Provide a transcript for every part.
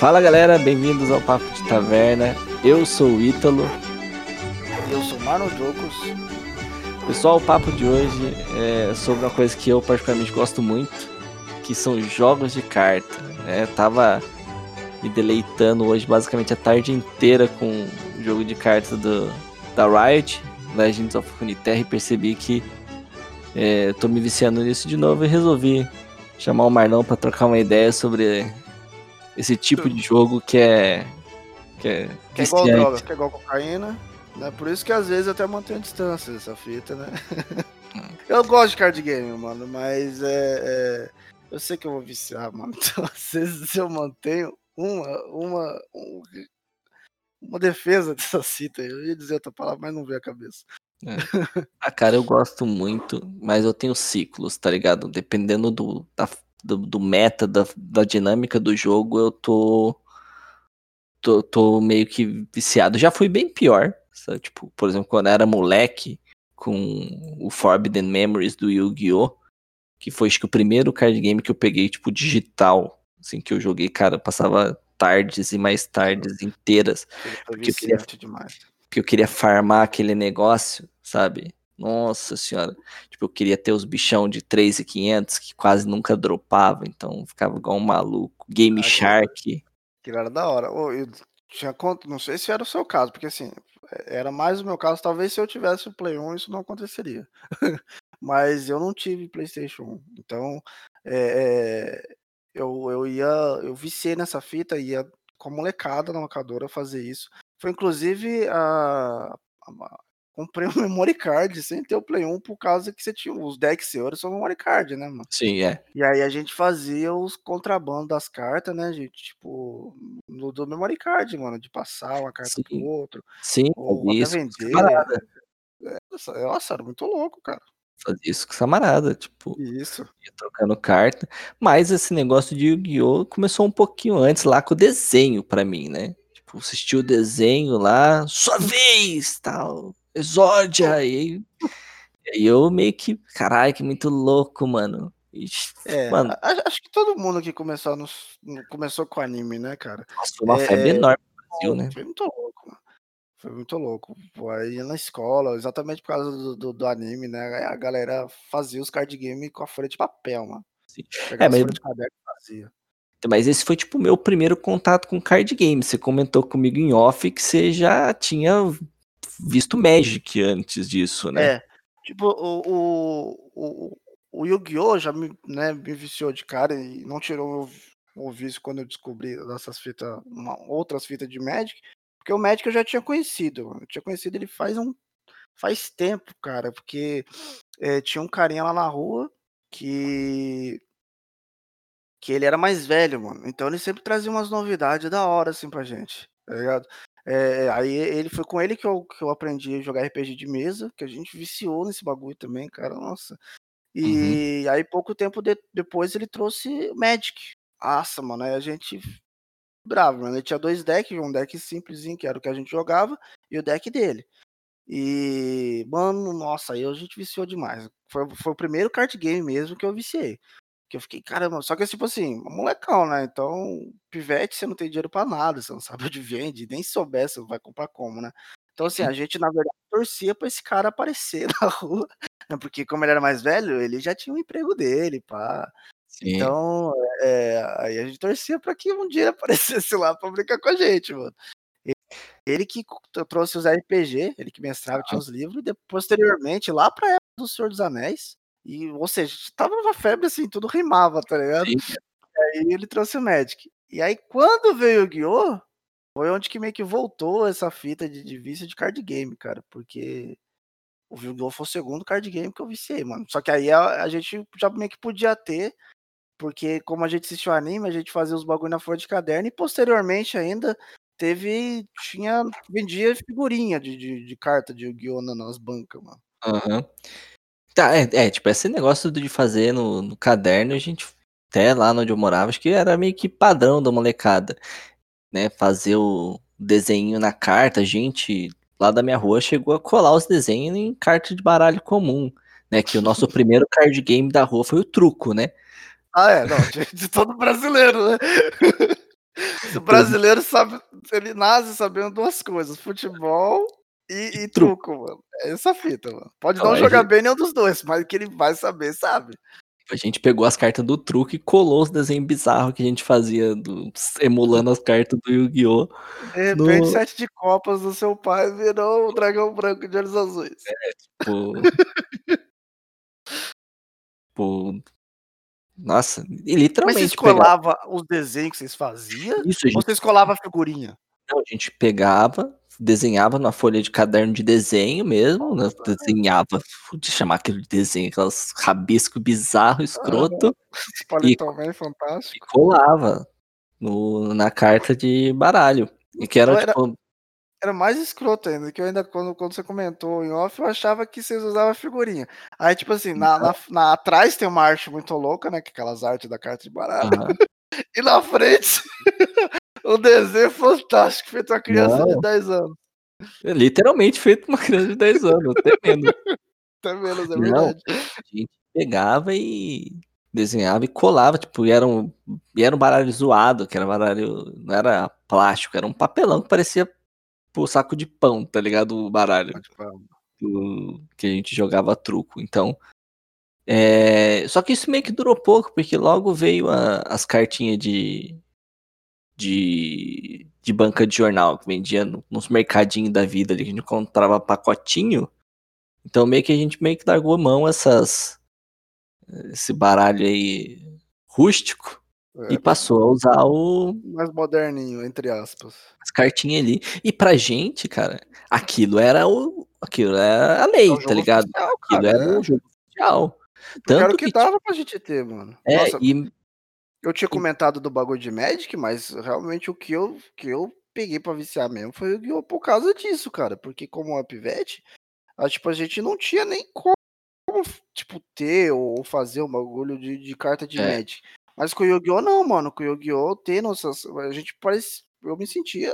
Fala galera, bem-vindos ao Papo de Taverna. Eu sou o Ítalo. Eu sou Mano Jocos. Pessoal, o papo de hoje é sobre uma coisa que eu particularmente gosto muito, que são jogos de carta. Eu tava me deleitando hoje basicamente a tarde inteira com o jogo de cartas do, da Riot, Legends of Runeterra, e percebi que é, tô me viciando nisso de novo e resolvi chamar o Marlão para trocar uma ideia sobre esse tipo de jogo que é. Que é, que é igual droga, que é igual cocaína. Né? Por isso que às vezes eu até mantenho distância dessa fita, né? eu gosto de card game, mano, mas é, é, eu sei que eu vou viciar, mano. Então, às vezes eu mantenho uma, uma, uma defesa dessa cita. Eu ia dizer outra palavra, mas não veio a cabeça. É. Ah, cara, eu gosto muito, mas eu tenho ciclos, tá ligado? Dependendo do, da, do, do, meta, da, da dinâmica do jogo, eu tô, tô, tô meio que viciado. Já fui bem pior, sabe? Tipo, por exemplo, quando eu era moleque, com o Forbidden Memories do Yu-Gi-Oh! Que foi, acho que, o primeiro card game que eu peguei, tipo, digital. Assim, que eu joguei, cara, passava tardes e mais tardes inteiras. Porque eu queria, demais. porque eu queria farmar aquele negócio, sabe? Nossa senhora. Tipo, eu queria ter os bichão de 3,500 que quase nunca dropava, então ficava igual um maluco. Game ah, Shark. Que era da hora. Eu tinha conta, não sei se era o seu caso, porque assim, era mais o meu caso. Talvez se eu tivesse o Play 1 isso não aconteceria. Mas eu não tive PlayStation 1. Então, é, é, eu, eu ia, eu viciei nessa fita, ia com a molecada na locadora fazer isso. Foi inclusive a, a comprei um memory card sem ter o Play 1 por causa que você tinha os decks euros são memory card, né, mano? Sim, é. E aí a gente fazia os contrabandos das cartas, né, gente? Tipo, no do memory card, mano, de passar uma carta Sim. pro outro. Sim, ou isso. vender. Camarada. É, nossa, era muito louco, cara. Fazia isso com camarada, tipo, isso. ia trocando carta. Mas esse negócio de Yu-Gi-Oh! começou um pouquinho antes lá com o desenho pra mim, né? Tipo, assisti o desenho lá, sua vez, tal Exódia, e aí eu meio que, caralho, que muito louco, mano. Ixi, é, mano. acho que todo mundo aqui começou, no, começou com anime, né, cara? Nossa, foi uma é, febre enorme no Brasil, né? Foi muito louco, mano. Foi muito louco. Aí na escola, exatamente por causa do, do, do, anime, né? A galera fazia os card game com a folha de papel, mano. Sim. É, mas... de caderno fazia. Mas esse foi tipo o meu primeiro contato com card game. Você comentou comigo em off que você já tinha visto Magic antes disso, né? É. Tipo, o, o, o, o Yu-Gi-Oh! já me, né, me viciou de cara e não tirou o, o vício quando eu descobri essas fitas, uma, outras fitas de Magic. Porque o Magic eu já tinha conhecido. Eu tinha conhecido ele faz um. Faz tempo, cara. Porque é, tinha um carinha lá na rua que. Que ele era mais velho, mano. Então ele sempre trazia umas novidades da hora, assim, pra gente. Tá ligado? É, aí ele foi com ele que eu, que eu aprendi a jogar RPG de mesa, que a gente viciou nesse bagulho também, cara, nossa. E uhum. aí pouco tempo de, depois ele trouxe Magic. Nossa, mano, aí a gente bravo, mano. Ele tinha dois decks, um deck simplesinho, que era o que a gente jogava, e o deck dele. E, mano, nossa, aí a gente viciou demais. Foi, foi o primeiro card game mesmo que eu viciei. Que eu fiquei, caramba, só que tipo assim, molecão, né? Então, pivete, você não tem dinheiro para nada, você não sabe onde vende, nem se souber, você vai comprar como, né? Então, assim, a gente, na verdade, torcia pra esse cara aparecer na rua, né? porque como ele era mais velho, ele já tinha um emprego dele, pá. Sim. Então, é, aí a gente torcia para que um dia aparecesse lá pra brincar com a gente, mano. Ele que trouxe os RPG, ele que mestrava, ah. tinha os livros, e posteriormente, lá pra época do Senhor dos Anéis, e, ou seja, tava uma febre assim, tudo rimava, tá ligado? Sim. E aí ele trouxe o Magic. E aí, quando veio o Guiô, foi onde que meio que voltou essa fita de, de vício de card game, cara. Porque o Yu-Gi-Oh! foi o segundo card game que eu viciei, mano. Só que aí a, a, gente já meio que podia ter, porque como a gente assistiu anime, a gente fazia os bagulho na folha de caderno e posteriormente ainda teve. tinha. vendia figurinha de, de, de carta de Yu-Gi-Oh! nas bancas, mano. Aham. Uhum. Tá, é, é, tipo, esse negócio de fazer no, no caderno, a gente, até lá onde eu morava, acho que era meio que padrão da molecada, né? Fazer o desenho na carta, a gente lá da minha rua chegou a colar os desenhos em carta de baralho comum, né? Que o nosso primeiro card game da rua foi o truco, né? Ah, é, não, de, de todo brasileiro, né? O brasileiro sabe, ele nasce sabendo duas coisas: futebol e, e truco, mano. É essa fita, mano. Pode não, não jogar gente... bem nenhum dos dois, mas que ele vai saber, sabe? A gente pegou as cartas do truque e colou os desenhos bizarros que a gente fazia, do, emulando as cartas do Yu-Gi-Oh! De repente, no... sete de copas do seu pai virou o dragão branco de olhos azuis. É, tipo. tipo. Nossa, e literalmente. Mas vocês colavam pegava... os desenhos que vocês faziam? Isso, gente... Ou vocês colavam a figurinha? Não, a gente pegava, desenhava na folha de caderno de desenho mesmo, né? desenhava, de chamar aquele de desenho, aquelas rabisco bizarro, escroto. Ah, e, também, fantástico. E colava no, na carta de baralho. E que era, era, tipo. Era mais escroto ainda, que eu ainda, quando, quando você comentou em off, eu achava que vocês usavam figurinha. Aí, tipo assim, na, na, na, atrás tem uma arte muito louca, né? Que é aquelas artes da carta de baralho. Uhum. e na frente um desenho fantástico, feito uma criança Não. de 10 anos. É literalmente feito uma criança de 10 anos, até menos. até menos, é verdade. Não, a gente pegava e desenhava e colava, tipo, e era um, e era um baralho zoado, que era baralho, não era plástico, era um papelão que parecia o saco de pão, tá ligado? O baralho. Do, que a gente jogava truco. Então, é, só que isso meio que durou pouco, porque logo veio a, as cartinhas de, de, de banca de jornal, que vendia nos mercadinhos da vida ali, que a gente encontrava pacotinho. Então meio que a gente meio que largou a mão essas esse baralho aí rústico é, e passou a usar o mais moderninho, entre aspas. As cartinhas ali. E pra gente, cara, aquilo era o aquilo era a lei, é tá ligado? Oficial, aquilo cara, era é. um jogo oficial. Tanto que, que dava pra gente ter, mano. É, Nossa, e eu tinha comentado do bagulho de Magic, mas realmente o que eu, que eu peguei pra viciar mesmo foi o por causa disso, cara. Porque como uma pivete, a, tipo, a gente não tinha nem como, tipo, ter ou fazer um bagulho de, de carta de é. Magic. Mas com o Yu-Gi-Oh! não, mano. Com o Yu-Gi-Oh! ter nossas. A gente parece. Eu me sentia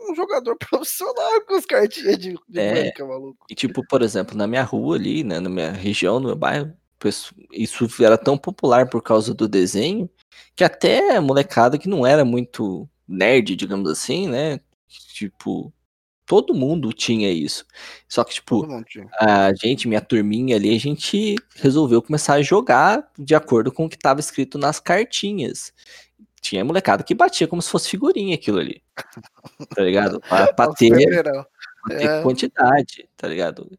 um jogador profissional com as cartinhas de, de é. maluco. E tipo, por exemplo, na minha rua ali, né, na minha região, no meu bairro, isso era tão popular por causa do desenho que até molecada que não era muito nerd, digamos assim, né? Tipo, todo mundo tinha isso. Só que, tipo, a gente, minha turminha ali, a gente resolveu começar a jogar de acordo com o que estava escrito nas cartinhas. Tinha molecada que batia como se fosse figurinha aquilo ali. Tá ligado? Pra, pra ter, pra ter é. quantidade, tá ligado?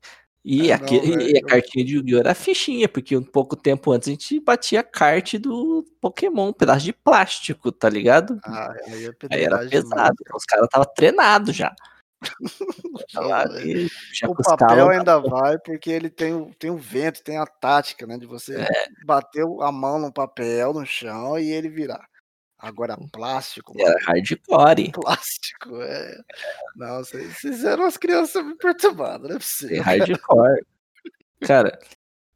E, é, aqui, não, e a cartinha de Yu-Gi-Oh! era fichinha, porque um pouco tempo antes a gente batia a carte do Pokémon, um pedaço de plástico, tá ligado? Ah, aí, é aí era pesado, os caras estavam treinados já. ali, já o papel ainda vai, porque ele tem o, tem o vento, tem a tática, né? De você é. bater a mão no papel, no chão e ele virar. Agora plástico. Era hardcore. Plástico, é. Não, vocês eram as crianças me perturbadas, não é possível. Hardcore. Cara,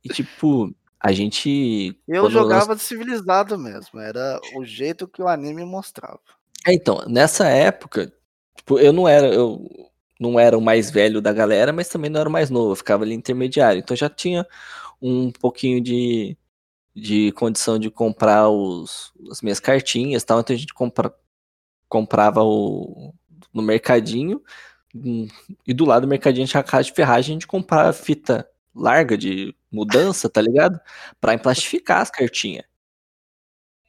e tipo, a gente. Eu jogava nós... de civilizado mesmo. Era o jeito que o anime mostrava. É, então, nessa época, tipo, eu não era. Eu não era o mais velho da galera, mas também não era o mais novo. Eu ficava ali intermediário. Então já tinha um pouquinho de de condição de comprar os, as minhas cartinhas tal, então a gente compra, comprava o, no mercadinho hum, e do lado do mercadinho tinha a casa de ferragem, a gente comprava fita larga de mudança, tá ligado? Pra emplastificar as cartinhas.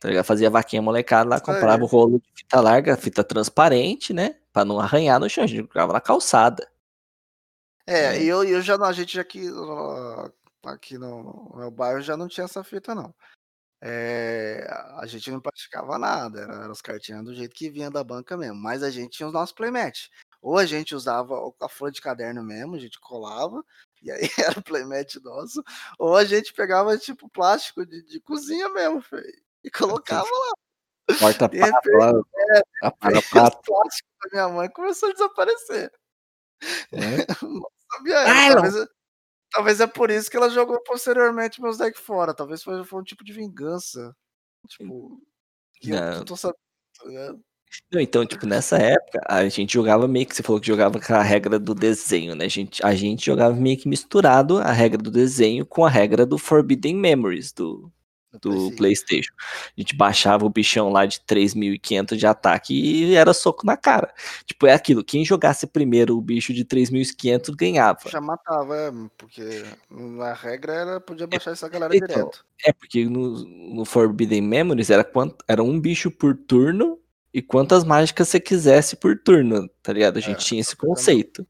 Tá ligado? Fazia vaquinha molecada lá, comprava o rolo de fita larga, fita transparente, né? Pra não arranhar no chão, a gente jogava na calçada. É, e eu, eu já, a gente já que aqui no, no meu bairro já não tinha essa fita, não. É, a gente não praticava nada, eram era as cartinhas do jeito que vinha da banca mesmo, mas a gente tinha os nossos playmat. Ou a gente usava a folha de caderno mesmo, a gente colava, e aí era o playmat nosso, ou a gente pegava tipo plástico de, de cozinha mesmo, e colocava lá. Porta pato, é, a para pato. O plástico da minha mãe começou a desaparecer. É. Não sabia, ah, talvez, Talvez é por isso que ela jogou posteriormente meus decks fora. Talvez foi, foi um tipo de vingança. Tipo, que não. eu não tô sabendo. Tá não, então, tipo, nessa época, a gente jogava meio que, você falou que jogava com a regra do desenho, né? A gente, a gente jogava meio que misturado a regra do desenho com a regra do Forbidden Memories, do, do PlayStation. A gente baixava o bichão lá de 3.500 de ataque e era soco na cara. Tipo, é aquilo, quem jogasse primeiro o bicho de 3.500 ganhava. Já matava, é, porque a regra era podia baixar essa galera então, direto. É, porque no, no Forbidden Memories era, quanto, era um bicho por turno e quantas mágicas você quisesse por turno, tá ligado? A gente é, tinha esse conceito.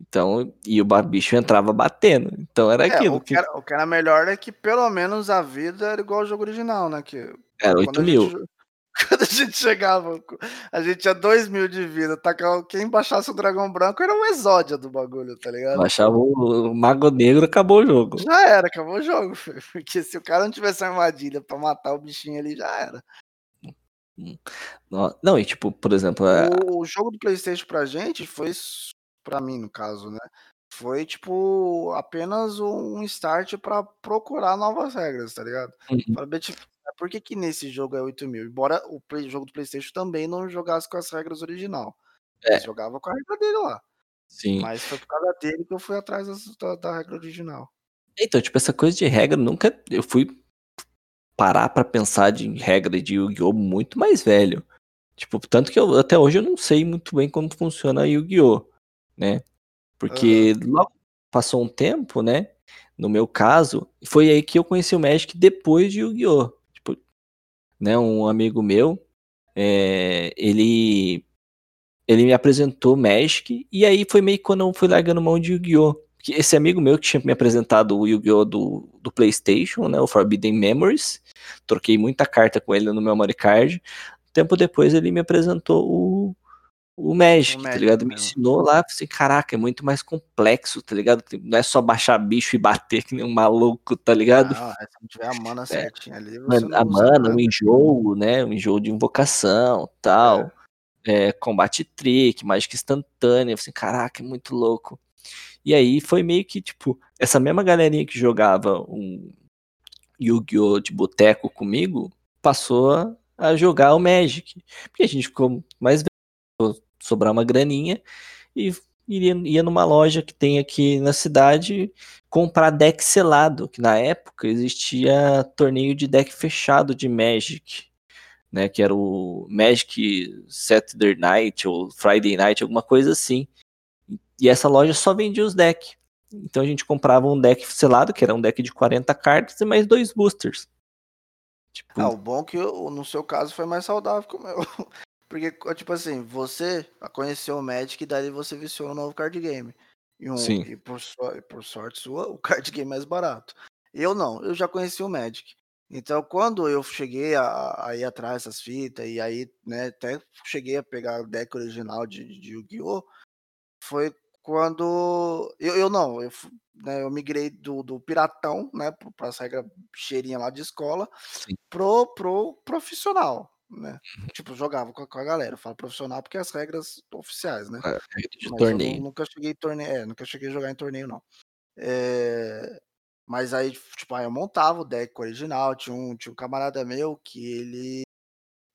Então, e o bicho entrava batendo. Então era é, aquilo. O que, era, o que era melhor é que pelo menos a vida era igual ao jogo original, né? Que, era 8 mil. Gente, quando a gente chegava, a gente tinha 2 mil de vida. Tacava, quem baixasse o dragão branco era o exódia do bagulho, tá ligado? Baixava o, o Mago Negro, acabou o jogo. Já era, acabou o jogo. Porque se o cara não tivesse armadilha pra matar o bichinho ali, já era. Hum. Não, e tipo, por exemplo. É o, o jogo do PlayStation pra gente foi para mim no caso, né? Foi tipo apenas um start para procurar novas regras, tá ligado? Uhum. Para tipo, por que, que nesse jogo é 8 mil? Embora o play, jogo do PlayStation também não jogasse com as regras original. É. jogava com a regra dele lá. Sim. Mas foi por causa dele que eu fui atrás da, da regra original. Então, tipo, essa coisa de regra nunca. Eu fui parar para pensar de regra de Yu-Gi-Oh! muito mais velho. Tipo, tanto que eu, até hoje eu não sei muito bem como funciona Yu-Gi-Oh! Né? Porque uhum. logo passou um tempo, né? No meu caso, foi aí que eu conheci o Magic depois de Yu-Gi-Oh! Tipo, né, um amigo meu, é, ele ele me apresentou Magic e aí foi meio que quando eu fui largando mão de Yu-Gi-Oh! Esse amigo meu que tinha me apresentado o Yu-Gi-Oh! Do, do PlayStation, né, o Forbidden Memories, troquei muita carta com ele no memory card. Tempo depois ele me apresentou o, o Magic, o tá ligado? Me ensinou lá, assim, caraca, é muito mais complexo, tá ligado? Não é só baixar bicho e bater que nem um maluco, tá ligado? Não, é, se não tiver a mana é. certinha ali, A mana, o enjoo, né? O enjoo de invocação, tal. É. É, combate trick, mágica instantânea, assim, caraca, é muito louco. E aí foi meio que, tipo, essa mesma galerinha que jogava um Yu-Gi-Oh! de boteco comigo, passou a jogar o Magic. Porque a gente ficou mais sobrar uma graninha e iria, ia numa loja que tem aqui na cidade comprar deck selado, que na época existia torneio de deck fechado de Magic, né, que era o Magic Saturday Night ou Friday Night, alguma coisa assim. E essa loja só vendia os decks. Então a gente comprava um deck selado, que era um deck de 40 cartas e mais dois boosters. Tipo... Ah, o bom é que no seu caso foi mais saudável que o meu. Porque, tipo assim, você conheceu o Magic e daí você viciou um novo card game. E, um, Sim. e por, so, por sorte sua, o card game é mais barato. Eu não, eu já conheci o Magic. Então, quando eu cheguei a, a ir atrás dessas fitas, e aí, né, até cheguei a pegar o deck original de, de Yu-Gi-Oh! Foi quando. Eu, eu não, eu, né, eu migrei do, do Piratão, né, para essa regra cheirinha lá de escola, Sim. pro, pro profissional né? Uhum. Tipo, jogava com a, com a galera. Eu falo profissional porque as regras oficiais, né? É, de Mas torneio. nunca cheguei torneio, é, nunca cheguei a jogar em torneio, não. É, mas aí, tipo, aí eu montava o deck original. Tinha um, tinha um camarada meu que ele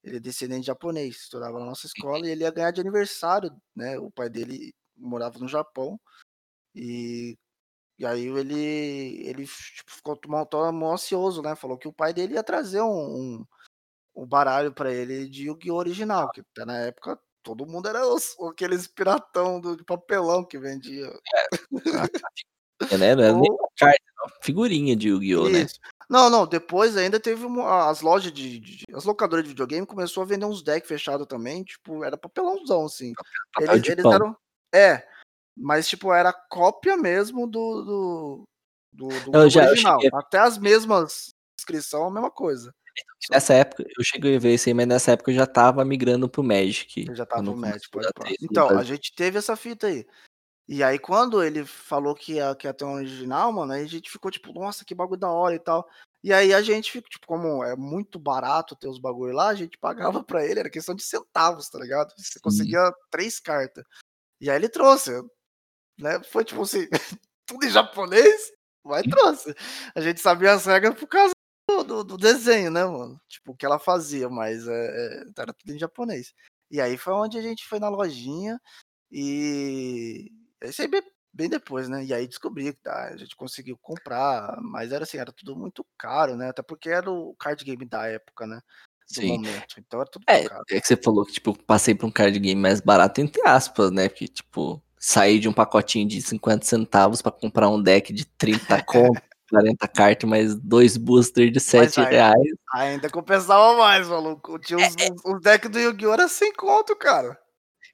ele é descendente japonês, estudava na nossa escola e ele ia ganhar de aniversário, né? O pai dele morava no Japão e, e aí ele ele tipo, ficou tão ansioso, né? Falou que o pai dele ia trazer um, um o baralho para ele de Yu-Gi-Oh! original, que até na época todo mundo era os, aqueles piratão do, de papelão que vendia. É, né? Não era nem uma carta, figurinha de Yu-Gi-Oh! né? Não, não, depois ainda teve uma, as lojas de, de, As locadoras de videogame começou a vender uns decks fechados também, tipo, era papelãozão, assim. Papel eles, eles eram. É, mas tipo, era cópia mesmo do. do, do, do eu já, original. Eu Até as mesmas inscrição, a mesma coisa. Nessa época, eu cheguei a ver isso aí, mas nessa época eu já tava migrando pro Magic. Eu já tava no Magic, pode Então, a gente teve essa fita aí. E aí, quando ele falou que ia, que ia ter um original, mano, aí a gente ficou tipo, nossa, que bagulho da hora e tal. E aí a gente ficou, tipo, como é muito barato ter os bagulho lá, a gente pagava pra ele, era questão de centavos, tá ligado? Você Sim. conseguia três cartas. E aí ele trouxe, né? Foi tipo assim, tudo em japonês, mas trouxe. A gente sabia as regras por causa do, do, desenho, né, mano? Tipo, o que ela fazia, mas é, era tudo em japonês. E aí foi onde a gente foi na lojinha e. Esse aí bem depois, né? E aí descobri que tá, a gente conseguiu comprar, mas era assim, era tudo muito caro, né? Até porque era o card game da época, né? Do Sim. momento. Então era tudo É, caro. é que você falou que, tipo, passei por um card game mais barato, entre aspas, né? Porque, tipo, saí de um pacotinho de 50 centavos pra comprar um deck de 30 conto, 40 cartas, mais dois boosters de 7 aí- reais. Ainda compensava mais, maluco. Tinha É, os, os, os decks do Yu-Gi-Oh! era sem conto, cara.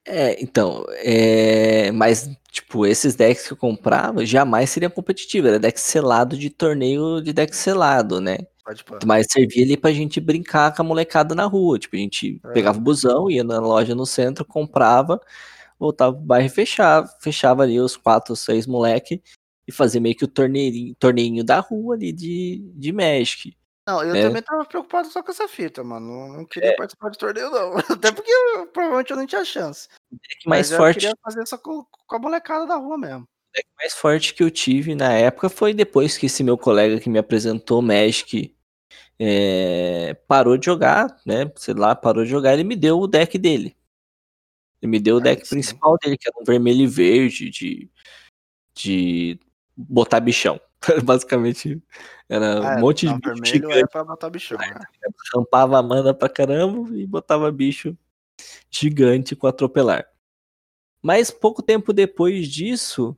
É, então, é, mas, tipo, esses decks que eu comprava jamais seriam competitivos, era deck selado de torneio de deck selado, né? Pode. Mas servia ali pra gente brincar com a molecada na rua. Tipo, a gente É. pegava o busão, ia na loja no centro, comprava, voltava pro bairro e fechava. Fechava ali os quatro, seis moleque e fazia meio que o torneirinho, torneinho da rua ali de, de Magic. Não, eu É. também tava preocupado só com essa fita, mano. Não, queria participar de torneio, não. Até porque eu- provavelmente eu não tinha chance. Deck mais Mas eu forte, queria fazer só com, com a molecada da rua mesmo. deck mais forte que eu tive na época foi depois que esse meu colega que me apresentou Magic é, parou de jogar, né? Sei lá, parou de jogar, ele me deu o deck dele. Ele me deu o deck principal dele, que era um vermelho e verde de, de botar bichão. Basicamente, era um É, monte de bicho vermelho gigante, é pra matar bichão, né? rampava a mana pra caramba e botava bicho gigante com atropelar. Mas pouco tempo depois disso,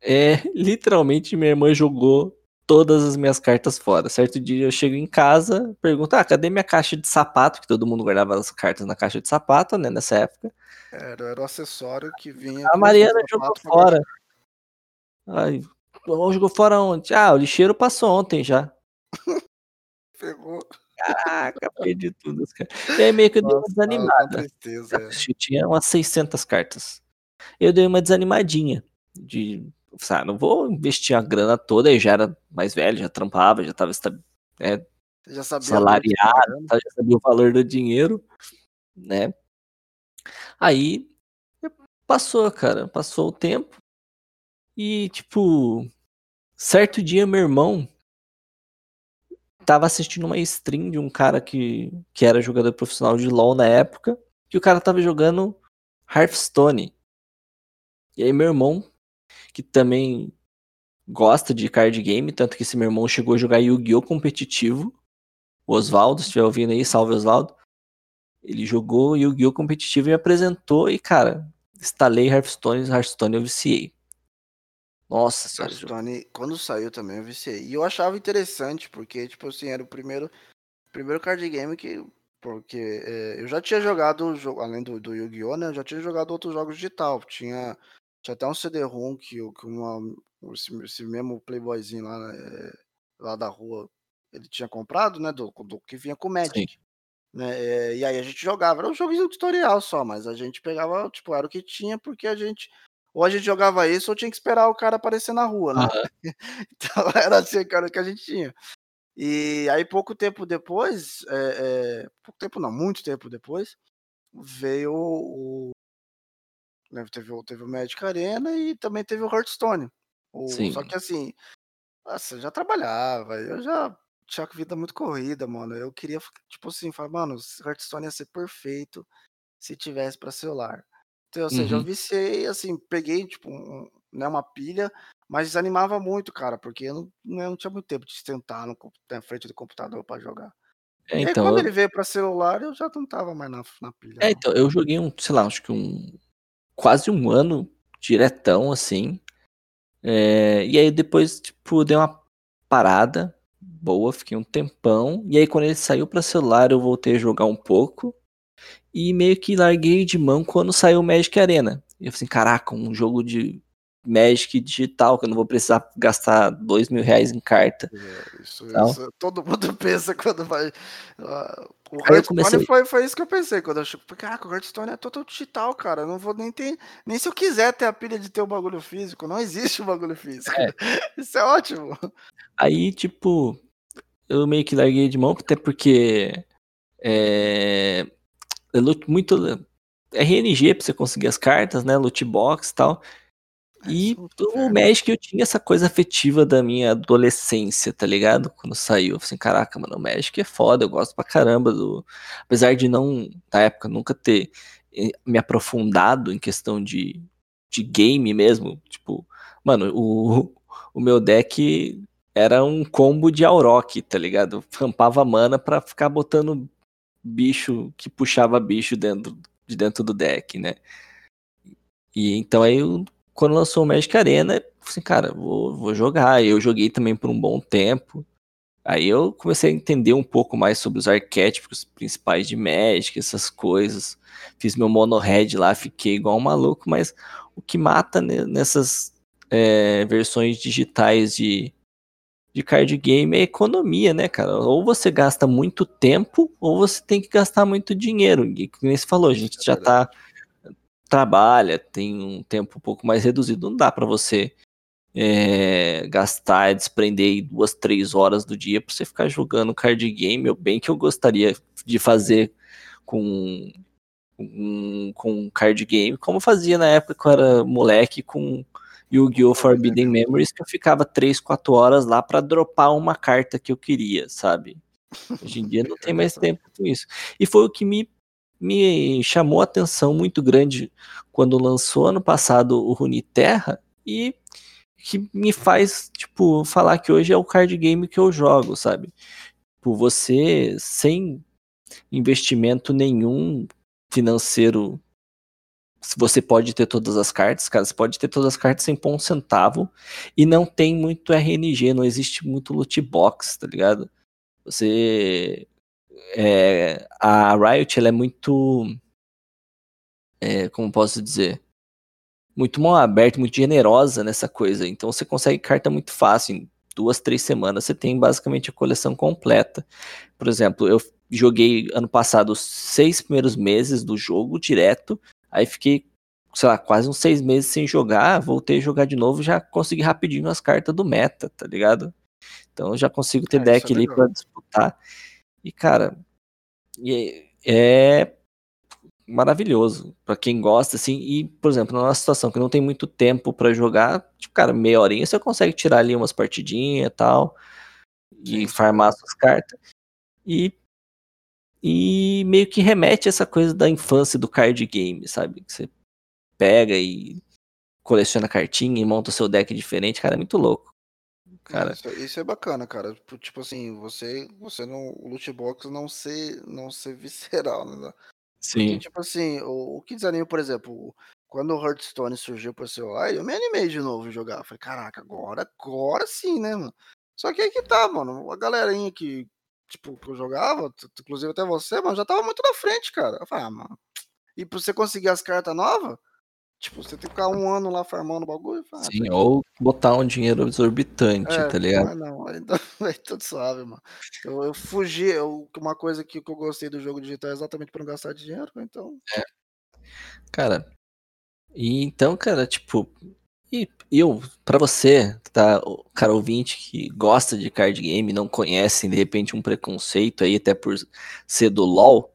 é, literalmente minha irmã jogou todas as minhas cartas fora. Certo dia eu chego em casa, pergunto: "Ah, cadê minha caixa de sapato?" Que todo mundo guardava as cartas na caixa de sapato, né, nessa época. Era, era o acessório que vinha. A Mariana jogou fora. Ai, jogou fora onde? Ah, o lixeiro passou ontem já. Pegou. Caraca, perdi tudo. cara. E aí meio que eu dei uma Nossa, dá uma desanimada. tristeza. é. Eu tinha umas 600 cartas. Eu dei uma desanimadinha. De, sabe, não vou investir a grana toda. Eu já era mais velho, já trampava, já estava é, Você já sabia salariado, tá, já sabia o valor do dinheiro, né? Aí passou, cara, passou o tempo. E, tipo, certo dia meu irmão tava assistindo uma stream de um cara que, que era jogador profissional de LoL na época, que o cara tava jogando Hearthstone. E aí meu irmão, que também gosta de card game, tanto que esse meu irmão chegou a jogar Yu-Gi-Oh! competitivo, o Oswaldo, se estiver ouvindo aí, salve Oswaldo. Ele jogou Yu-Gi-Oh! competitivo e apresentou e, cara, instalei Hearthstone, Hearthstone eu viciei. Nossa senhora, jogo- Hearthstone, quando saiu também eu viciei. E eu achava interessante, porque, tipo assim, era o primeiro, primeiro card game que. Porque é, eu já tinha jogado, o jogo- além do, do Yu-Gi-Oh!, né? Eu já tinha jogado outros jogos digital. Tinha, tinha até um CD-ROM que, que uma, esse, esse mesmo Playboyzinho lá, né, é, lá da rua, ele tinha comprado, né? Do, do que vinha com Magic. Né, é, e aí a gente jogava, era um joguinho tutorial só, mas a gente pegava, tipo, era o que tinha, porque a gente. Ou a gente jogava isso, ou tinha que esperar o cara aparecer na rua, né? Aham. Então era assim, cara, que a gente tinha. E aí, pouco tempo depois, é, é, pouco tempo não, muito tempo depois, veio o. né, teve, o- teve o Magic Arena e também teve o Hearthstone. O- Sim. Só que assim, nossa, eu já trabalhava, eu já tinha vida muito corrida, mano. Eu queria, tipo assim, falar, mano, o Hearthstone ia ser perfeito se tivesse pra celular. Então, ou seja, eu Uhum. viciei, assim, peguei, tipo, um- né, uma pilha, mas desanimava muito, cara, porque eu não, né, eu não tinha muito tempo de sentar no, na frente do computador pra jogar. É, e aí, então, quando eu, ele veio pra celular, eu já não tava mais na, na pilha. é, não. então, eu joguei um, sei lá, acho que um. Quase um ano diretão, assim. É, e aí depois, tipo, dei uma parada boa, fiquei um tempão. E aí quando ele saiu pra celular, eu voltei a jogar um pouco. E meio que larguei de mão quando saiu o Magic Arena. E eu falei assim, caraca, um jogo de Magic digital, que eu não vou precisar gastar dois mil reais em carta. É, Isso, Não. isso todo mundo pensa quando vai. ah, o Hearthstone comecei- foi, foi isso que eu pensei quando eu chego. Caraca, o Hearthstone é total digital, cara. Eu não vou nem ter. Nem se eu quiser ter a pilha de ter o bagulho físico. Não existe o bagulho físico. É. Isso é ótimo. Aí, tipo, eu meio que larguei de mão, até porque é loot- muito RNG pra você conseguir as cartas, né? Loot box e tal. E é o. Magic eu tinha essa coisa afetiva da minha adolescência, tá ligado? Quando saiu. Eu falei assim, caraca, mano, o Magic é foda, eu gosto pra caramba do. Apesar de não, na época, nunca ter eh, me aprofundado em questão de, de game mesmo, tipo, Mano, o, o meu deck era um combo de Auroch, tá ligado? Rampava mana pra ficar botando bicho que puxava bicho dentro, de dentro do deck, né? E então aí, quando lançou o Magic Arena, eu assim, cara, vou, vou jogar. Eu joguei também por um bom tempo. Aí eu comecei a entender um pouco mais sobre os arquétipos principais de Magic, essas coisas. Fiz meu mono red lá, fiquei igual um maluco, mas o que mata nessas é, versões digitais de, de card game é economia, né, cara? Ou você gasta muito tempo, ou você tem que gastar muito dinheiro. E como você falou, a gente é já tá trabalha, tem um tempo um pouco mais reduzido, não dá para você é, gastar, desprender duas, três horas do dia para você ficar jogando card game, ou bem que eu gostaria de fazer com com, com card game, como fazia na época que eu era moleque com Yu-Gi-Oh! Forbidden Memories, que eu ficava 3, 4 horas lá para dropar uma carta que eu queria, sabe? Hoje em dia não tem mais tempo com isso. E foi o que me, me chamou a atenção muito grande quando lançou ano passado o Runeterra e que me faz, tipo, falar que hoje é o card game que eu jogo, sabe? Por você, sem investimento nenhum financeiro você pode ter todas as cartas, cara, você pode ter todas as cartas sem pôr um centavo e não tem muito RNG, não existe muito loot box, tá ligado? Você é, a Riot ela é muito é, como posso dizer muito mão aberta, muito generosa nessa coisa, então você consegue carta muito fácil, em duas, três semanas você tem basicamente a coleção completa. Por exemplo, eu joguei ano passado os seis primeiros meses do jogo direto, Aí fiquei, sei lá, quase uns seis meses sem jogar, voltei a jogar de novo, já consegui rapidinho as cartas do meta, tá ligado? Então já consigo ter é, deck é ali pra disputar. E, cara, é maravilhoso para quem gosta, assim. E, por exemplo, numa situação que não tem muito tempo para jogar, tipo, cara, meia horinha você consegue tirar ali umas partidinhas e tal, e farmar suas cartas. E e meio que remete essa coisa da infância do card game, sabe? Que você pega e coleciona cartinha e monta o seu deck diferente, cara, é muito louco. Cara. Isso, isso, é bacana, cara. Tipo assim, você, você não. O loot box não ser, não ser visceral, né? Sim. Porque, tipo assim, o, o que desanima, por exemplo, quando o Hearthstone surgiu pro ai, eu me animei de novo jogar. Falei, caraca, agora, agora sim, né, mano? Só que aí que tá, mano. A galerinha que tipo, que eu jogava, inclusive até você, mano, já tava muito na frente, cara. Eu falei, ah, mano. E pra você conseguir as cartas novas, tipo, você tem que ficar um ano lá farmando o bagulho. Falei, ah, Sim, ou botar um dinheiro exorbitante, é, tá ligado? Ah, não, ainda é tudo suave, mano. Eu, eu fugi, eu, uma coisa que, que eu gostei do jogo digital é exatamente pra não gastar dinheiro, então. É. Cara, e então, cara, tipo, e eu, para você, tá, cara ouvinte que gosta de card game, não conhece, de repente, um preconceito aí, até por ser do LoL,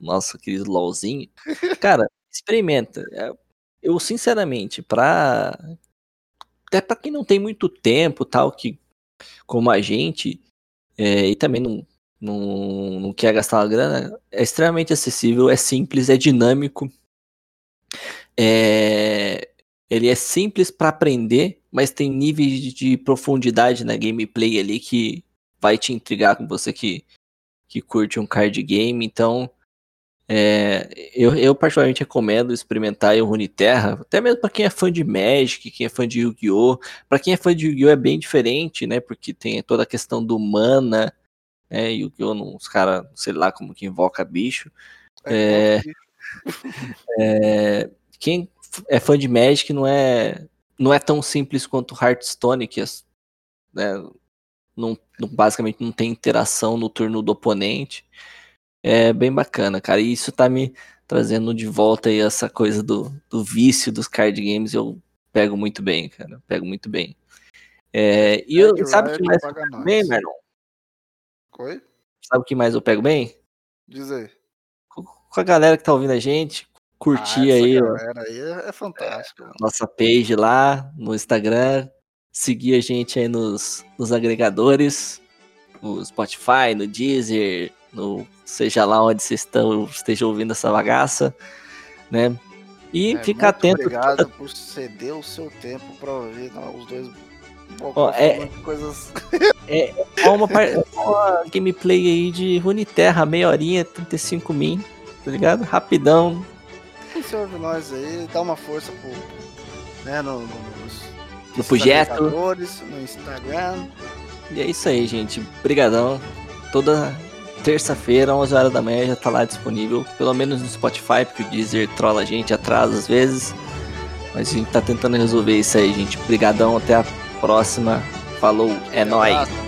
nosso querido LoLzinho, cara, experimenta. É, eu, sinceramente, pra. Até pra quem não tem muito tempo, tal, que como a gente, é, e também não, não, não quer gastar uma grana, é extremamente acessível, é simples, é dinâmico. É, ele é simples para aprender, mas tem níveis de profundidade na gameplay ali que vai te intrigar com você que, que curte um card game. Então, é, eu, eu, particularmente recomendo experimentar o Runeterra, até mesmo para quem é fã de Magic, quem é fã de Yu-Gi-Oh! Para quem é fã de Yu-Gi-Oh! é bem diferente, né? Porque tem toda a questão do mana, né? Yu-Gi-Oh! os caras, sei lá como que invoca bicho. É, é, quem é fã de Magic não é não é tão simples quanto Hearthstone, que é, né, não, não, basicamente não tem interação no turno do oponente. É bem bacana, cara. E isso tá me trazendo de volta aí essa coisa do, do vício dos card games. Eu pego muito bem, cara. Pego muito bem. É, e eu, sabe o que mais eu pego bem, Merlon? Oi? Sabe o que mais eu pego bem? Diz aí. Com, com a galera que tá ouvindo a gente, curtir ah, aí, ó, aí é, é fantástico. nossa page lá no Instagram, seguir a gente aí nos, nos agregadores, no Spotify, no Deezer, no seja lá onde vocês estão, estejam ouvindo essa bagaça, né? E é, ficar atento. Obrigado toda... por ceder o seu tempo para ouvir não, os dois. Oh, é, coisas... é, é uma, uma gameplay aí de Runeterra, meia horinha, 35 min, tá ligado? Rapidão. Você ouve nós aí, dá uma força pro, né, no, no, no projeto, no Instagram. E é isso aí, gente. Obrigadão. Toda terça-feira, 11 horas da manhã, já tá lá disponível. Pelo menos no Spotify, porque o Deezer trola a gente, atrasa às vezes. Mas a gente tá tentando resolver isso aí, gente. Obrigadão, até a próxima. Falou, é nóis.